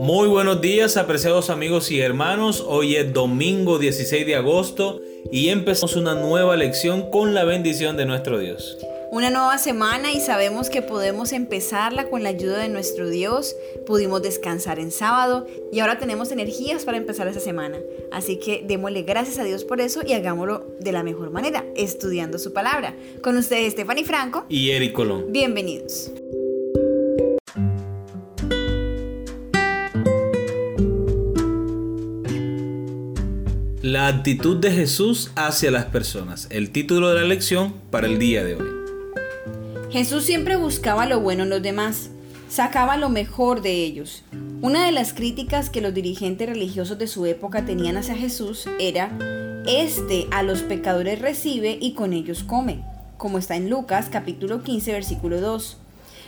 Muy buenos días, apreciados amigos y hermanos. Hoy es domingo 16 de agosto y empezamos una nueva lección con la bendición de nuestro Dios. Una nueva semana y sabemos que podemos empezarla con la ayuda de nuestro Dios. Pudimos descansar en sábado y ahora tenemos energías para empezar esa semana. Así que démosle gracias a Dios por eso y hagámoslo de la mejor manera, estudiando su palabra. Con ustedes Stephanie Franco y Eric Colón. Bienvenidos. Actitud de Jesús hacia las personas. El título de la lección para el día de hoy. Jesús siempre buscaba lo bueno en los demás, sacaba lo mejor de ellos. Una de las críticas que los dirigentes religiosos de su época tenían hacia Jesús era, Este a los pecadores recibe y con ellos come, como está en Lucas capítulo 15 versículo 2.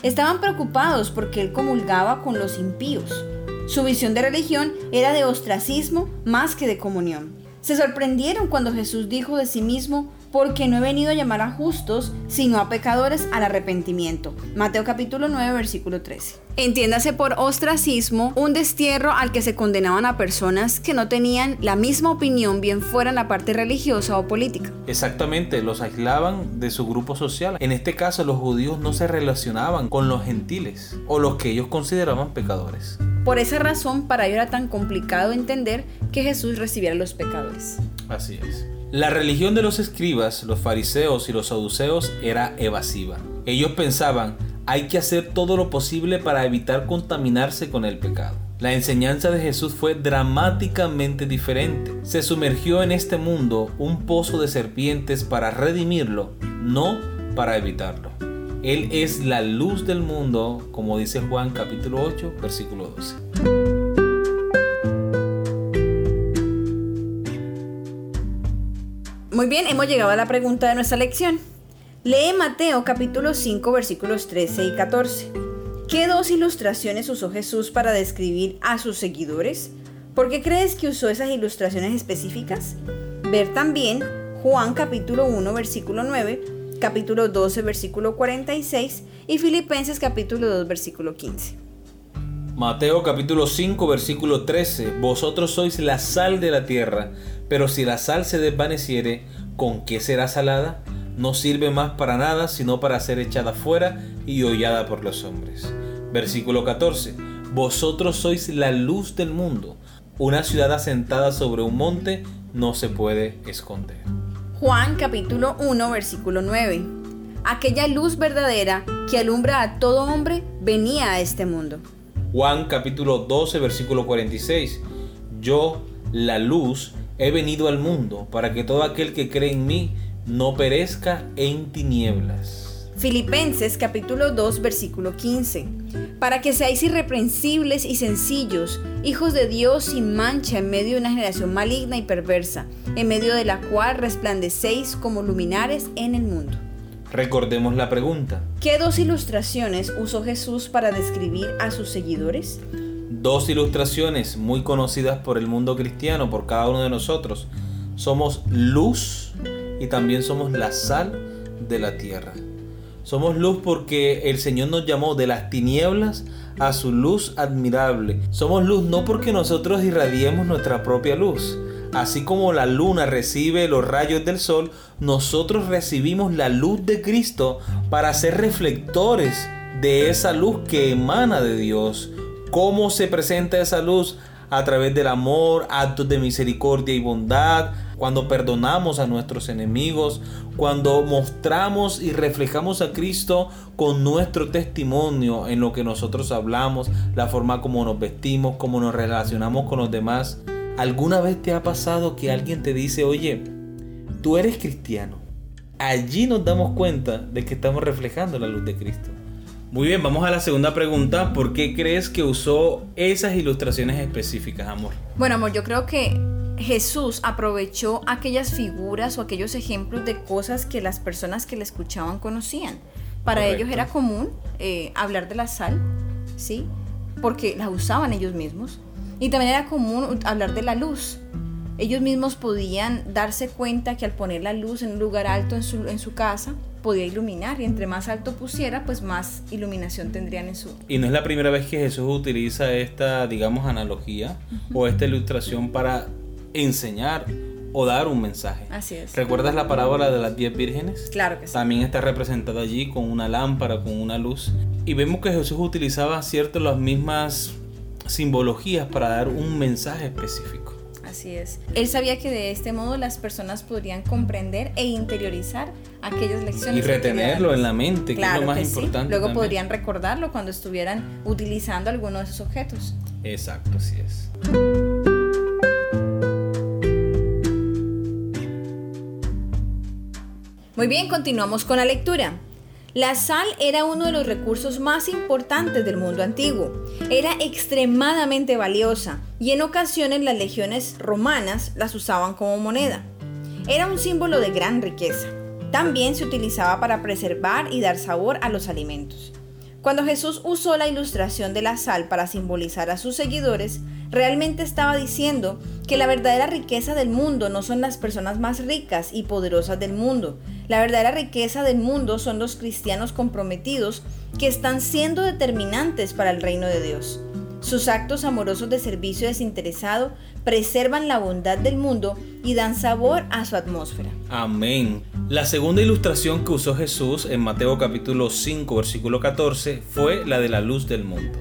Estaban preocupados porque él comulgaba con los impíos. Su visión de religión era de ostracismo más que de comunión. Se sorprendieron cuando Jesús dijo de sí mismo, porque no he venido a llamar a justos, sino a pecadores al arrepentimiento. Mateo capítulo 9, versículo 13. Entiéndase por ostracismo un destierro al que se condenaban a personas que no tenían la misma opinión bien fuera en la parte religiosa o política. Exactamente, los aislaban de su grupo social. En este caso, los judíos no se relacionaban con los gentiles o los que ellos consideraban pecadores. Por esa razón, para ellos era tan complicado entender que Jesús recibiera los pecadores. Así es. La religión de los escribas, los fariseos y los saduceos era evasiva. Ellos pensaban, hay que hacer todo lo posible para evitar contaminarse con el pecado. La enseñanza de Jesús fue dramáticamente diferente. Se sumergió en este mundo un pozo de serpientes para redimirlo, no para evitarlo. Él es la luz del mundo, como dice Juan capítulo 8, versículo 12. Muy bien, hemos llegado a la pregunta de nuestra lección. Lee Mateo capítulo 5 versículos 13 y 14. ¿Qué dos ilustraciones usó Jesús para describir a sus seguidores? ¿Por qué crees que usó esas ilustraciones específicas? Ver también Juan capítulo 1 versículo 9 capítulo 12, versículo 46 y Filipenses capítulo 2, versículo 15. Mateo capítulo 5, versículo 13. Vosotros sois la sal de la tierra, pero si la sal se desvaneciere, ¿con qué será salada? No sirve más para nada, sino para ser echada fuera y hollada por los hombres. Versículo 14. Vosotros sois la luz del mundo. Una ciudad asentada sobre un monte no se puede esconder. Juan capítulo 1 versículo 9. Aquella luz verdadera que alumbra a todo hombre venía a este mundo. Juan capítulo 12 versículo 46. Yo, la luz, he venido al mundo para que todo aquel que cree en mí no perezca en tinieblas. Filipenses capítulo 2 versículo 15. Para que seáis irreprensibles y sencillos, hijos de Dios sin mancha en medio de una generación maligna y perversa, en medio de la cual resplandecéis como luminares en el mundo. Recordemos la pregunta. ¿Qué dos ilustraciones usó Jesús para describir a sus seguidores? Dos ilustraciones muy conocidas por el mundo cristiano, por cada uno de nosotros. Somos luz y también somos la sal de la tierra. Somos luz porque el Señor nos llamó de las tinieblas a su luz admirable. Somos luz no porque nosotros irradiemos nuestra propia luz. Así como la luna recibe los rayos del sol, nosotros recibimos la luz de Cristo para ser reflectores de esa luz que emana de Dios. ¿Cómo se presenta esa luz? A través del amor, actos de misericordia y bondad, cuando perdonamos a nuestros enemigos, cuando mostramos y reflejamos a Cristo con nuestro testimonio en lo que nosotros hablamos, la forma como nos vestimos, cómo nos relacionamos con los demás. ¿Alguna vez te ha pasado que alguien te dice, oye, tú eres cristiano? Allí nos damos cuenta de que estamos reflejando la luz de Cristo. Muy bien, vamos a la segunda pregunta. ¿Por qué crees que usó esas ilustraciones específicas, amor? Bueno, amor, yo creo que Jesús aprovechó aquellas figuras o aquellos ejemplos de cosas que las personas que le escuchaban conocían. Para ellos era común eh, hablar de la sal, ¿sí? Porque la usaban ellos mismos. Y también era común hablar de la luz. ellos mismos podían darse cuenta que al poner la luz en un lugar alto en su, en su casa, podía iluminar y entre más alto pusiera, pues más iluminación tendrían en su... Y no es la primera vez que Jesús utiliza esta, digamos, analogía o esta ilustración para enseñar o dar un mensaje. Así es. ¿Recuerdas la parábola de las diez vírgenes? Claro que sí. También está representada allí con una lámpara, con una luz. Y vemos que Jesús utilizaba cierto las mismas simbologías para dar un mensaje específico. Así es. Él sabía que de este modo las personas podrían comprender e interiorizar aquellas lecciones. Y retenerlo en la mente, que es lo más que sí. importante. Luego también. podrían recordarlo cuando estuvieran utilizando alguno de esos objetos. Exacto, así es. Muy bien, continuamos con la lectura. La sal era uno de los recursos más importantes del mundo antiguo. Era extremadamente valiosa y en ocasiones las legiones romanas las usaban como moneda. Era un símbolo de gran riqueza. También se utilizaba para preservar y dar sabor a los alimentos. Cuando Jesús usó la ilustración de la sal para simbolizar a sus seguidores, realmente estaba diciendo que la verdadera riqueza del mundo no son las personas más ricas y poderosas del mundo. La verdadera riqueza del mundo son los cristianos comprometidos que están siendo determinantes para el reino de Dios. Sus actos amorosos de servicio desinteresado preservan la bondad del mundo y dan sabor a su atmósfera. Amén. La segunda ilustración que usó Jesús en Mateo capítulo 5 versículo 14 fue la de la luz del mundo.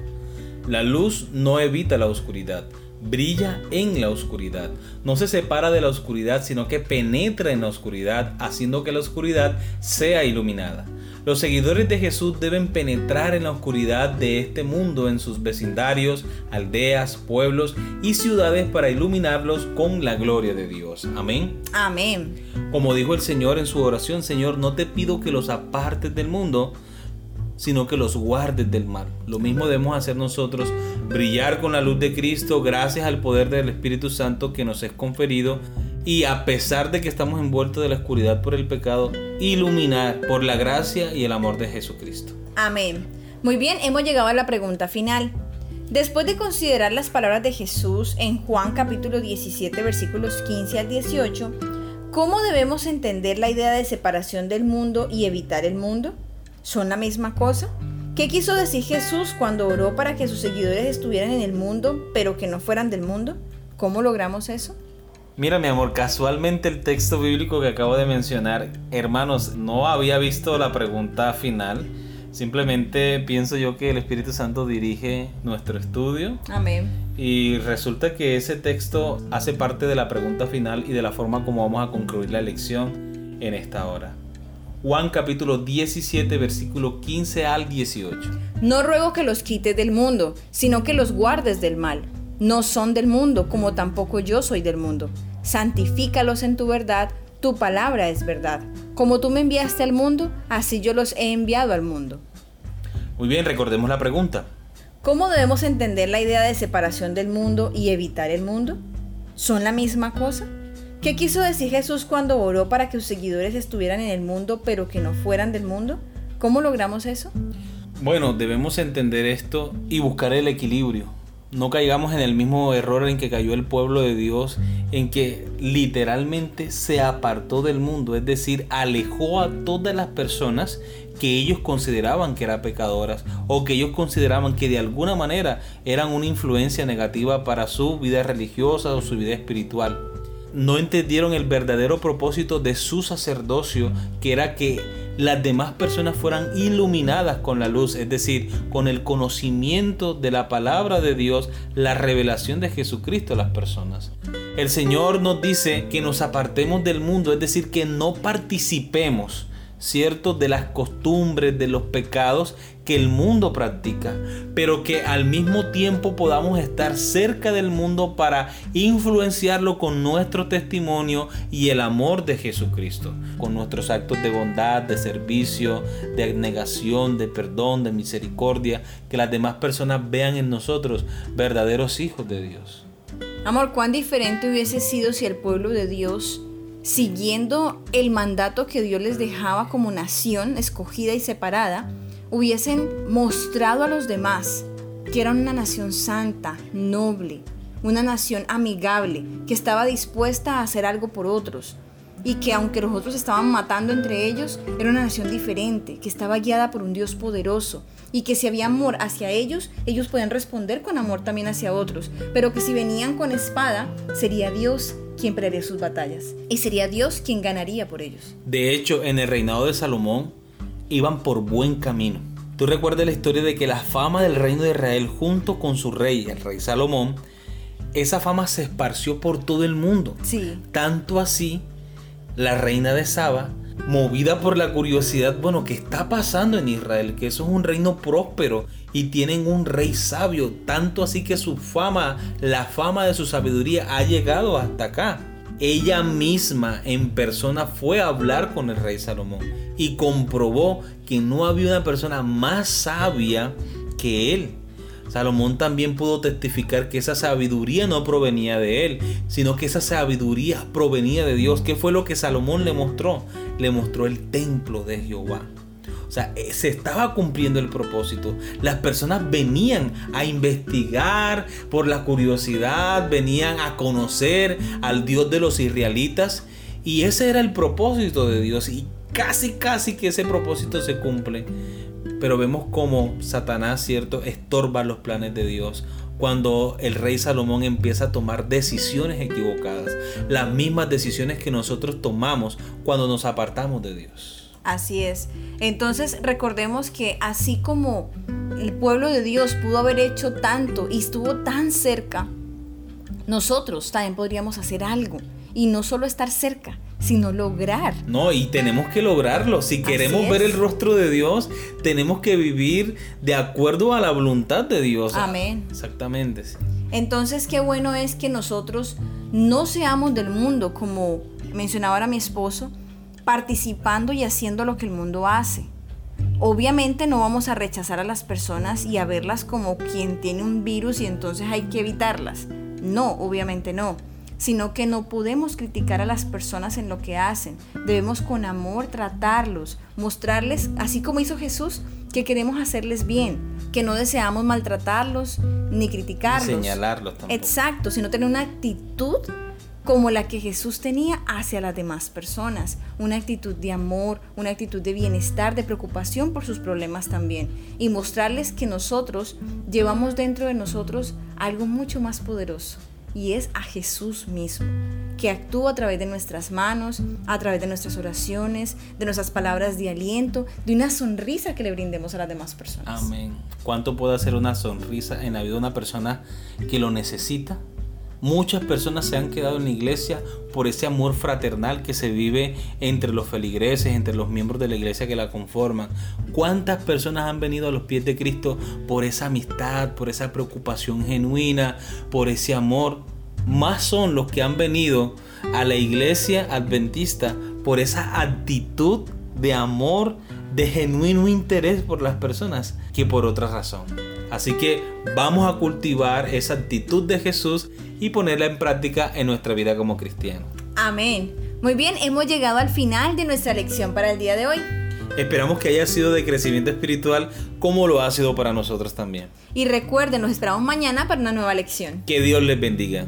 La luz no evita la oscuridad, brilla en la oscuridad. No se separa de la oscuridad, sino que penetra en la oscuridad, haciendo que la oscuridad sea iluminada. Los seguidores de Jesús deben penetrar en la oscuridad de este mundo en sus vecindarios, aldeas, pueblos y ciudades para iluminarlos con la gloria de Dios. Amén. Amén. Como dijo el Señor en su oración, Señor, no te pido que los apartes del mundo, sino que los guardes del mal. Lo mismo debemos hacer nosotros, brillar con la luz de Cristo gracias al poder del Espíritu Santo que nos es conferido y a pesar de que estamos envueltos de la oscuridad por el pecado, iluminar por la gracia y el amor de Jesucristo. Amén. Muy bien, hemos llegado a la pregunta final. Después de considerar las palabras de Jesús en Juan capítulo 17 versículos 15 al 18, ¿cómo debemos entender la idea de separación del mundo y evitar el mundo? ¿Son la misma cosa? ¿Qué quiso decir Jesús cuando oró para que sus seguidores estuvieran en el mundo, pero que no fueran del mundo? ¿Cómo logramos eso? Mira mi amor, casualmente el texto bíblico que acabo de mencionar, hermanos, no había visto la pregunta final. Simplemente pienso yo que el Espíritu Santo dirige nuestro estudio Amén. y resulta que ese texto hace parte de la pregunta final y de la forma como vamos a concluir la lección en esta hora. Juan capítulo 17 versículo 15 al 18. No ruego que los quites del mundo, sino que los guardes del mal. No son del mundo, como tampoco yo soy del mundo. Santifícalos en tu verdad, tu palabra es verdad. Como tú me enviaste al mundo, así yo los he enviado al mundo. Muy bien, recordemos la pregunta. ¿Cómo debemos entender la idea de separación del mundo y evitar el mundo? ¿Son la misma cosa? ¿Qué quiso decir Jesús cuando oró para que sus seguidores estuvieran en el mundo pero que no fueran del mundo? ¿Cómo logramos eso? Bueno, debemos entender esto y buscar el equilibrio. No caigamos en el mismo error en que cayó el pueblo de Dios, en que literalmente se apartó del mundo, es decir, alejó a todas las personas que ellos consideraban que eran pecadoras o que ellos consideraban que de alguna manera eran una influencia negativa para su vida religiosa o su vida espiritual. No entendieron el verdadero propósito de su sacerdocio, que era que las demás personas fueran iluminadas con la luz, es decir, con el conocimiento de la palabra de Dios, la revelación de Jesucristo a las personas. El Señor nos dice que nos apartemos del mundo, es decir, que no participemos, ¿cierto?, de las costumbres, de los pecados que el mundo practica, pero que al mismo tiempo podamos estar cerca del mundo para influenciarlo con nuestro testimonio y el amor de Jesucristo, con nuestros actos de bondad, de servicio, de abnegación, de perdón, de misericordia, que las demás personas vean en nosotros verdaderos hijos de Dios. Amor, cuán diferente hubiese sido si el pueblo de Dios, siguiendo el mandato que Dios les dejaba como nación escogida y separada, hubiesen mostrado a los demás que eran una nación santa, noble, una nación amigable, que estaba dispuesta a hacer algo por otros y que aunque los otros estaban matando entre ellos, era una nación diferente, que estaba guiada por un Dios poderoso y que si había amor hacia ellos, ellos podían responder con amor también hacia otros, pero que si venían con espada, sería Dios quien pelearía sus batallas y sería Dios quien ganaría por ellos. De hecho, en el reinado de Salomón iban por buen camino. Tú recuerdas la historia de que la fama del reino de Israel junto con su rey, el rey Salomón, esa fama se esparció por todo el mundo. Sí. Tanto así la reina de Saba, movida por la curiosidad, bueno, ¿qué está pasando en Israel? Que eso es un reino próspero y tienen un rey sabio, tanto así que su fama, la fama de su sabiduría ha llegado hasta acá. Ella misma en persona fue a hablar con el rey Salomón y comprobó que no había una persona más sabia que él. Salomón también pudo testificar que esa sabiduría no provenía de él, sino que esa sabiduría provenía de Dios. ¿Qué fue lo que Salomón le mostró? Le mostró el templo de Jehová. O sea, eh, se estaba cumpliendo el propósito. Las personas venían a investigar por la curiosidad, venían a conocer al Dios de los israelitas. Y ese era el propósito de Dios. Y casi, casi que ese propósito se cumple pero vemos cómo Satanás, ¿cierto?, estorba los planes de Dios cuando el rey Salomón empieza a tomar decisiones equivocadas, las mismas decisiones que nosotros tomamos cuando nos apartamos de Dios. Así es. Entonces recordemos que así como el pueblo de Dios pudo haber hecho tanto y estuvo tan cerca, nosotros también podríamos hacer algo y no solo estar cerca, sino lograr. No, y tenemos que lograrlo. Si queremos ver el rostro de Dios, tenemos que vivir de acuerdo a la voluntad de Dios. Amén. Exactamente. Entonces, qué bueno es que nosotros no seamos del mundo, como mencionaba ahora mi esposo, participando y haciendo lo que el mundo hace. Obviamente no vamos a rechazar a las personas y a verlas como quien tiene un virus y entonces hay que evitarlas. No, obviamente no sino que no podemos criticar a las personas en lo que hacen. Debemos con amor tratarlos, mostrarles, así como hizo Jesús, que queremos hacerles bien, que no deseamos maltratarlos ni criticarlos. señalarlos tampoco. Exacto, sino tener una actitud como la que Jesús tenía hacia las demás personas, una actitud de amor, una actitud de bienestar, de preocupación por sus problemas también, y mostrarles que nosotros llevamos dentro de nosotros algo mucho más poderoso, y es a Jesús mismo, que actúa a través de nuestras manos, a través de nuestras oraciones, de nuestras palabras de aliento, de una sonrisa que le brindemos a las demás personas. Amén. ¿Cuánto puede hacer una sonrisa en la vida de una persona que lo necesita? Muchas personas se han quedado en la iglesia por ese amor fraternal que se vive entre los feligreses, entre los miembros de la iglesia que la conforman. ¿Cuántas personas han venido a los pies de Cristo por esa amistad, por esa preocupación genuina, por ese amor? Más son los que han venido a la iglesia adventista por esa actitud de amor, de genuino interés por las personas que por otra razón. Así que vamos a cultivar esa actitud de Jesús y ponerla en práctica en nuestra vida como cristianos. Amén. Muy bien, hemos llegado al final de nuestra lección para el día de hoy. Esperamos que haya sido de crecimiento espiritual como lo ha sido para nosotros también. Y recuerden, nos esperamos mañana para una nueva lección. Que Dios les bendiga.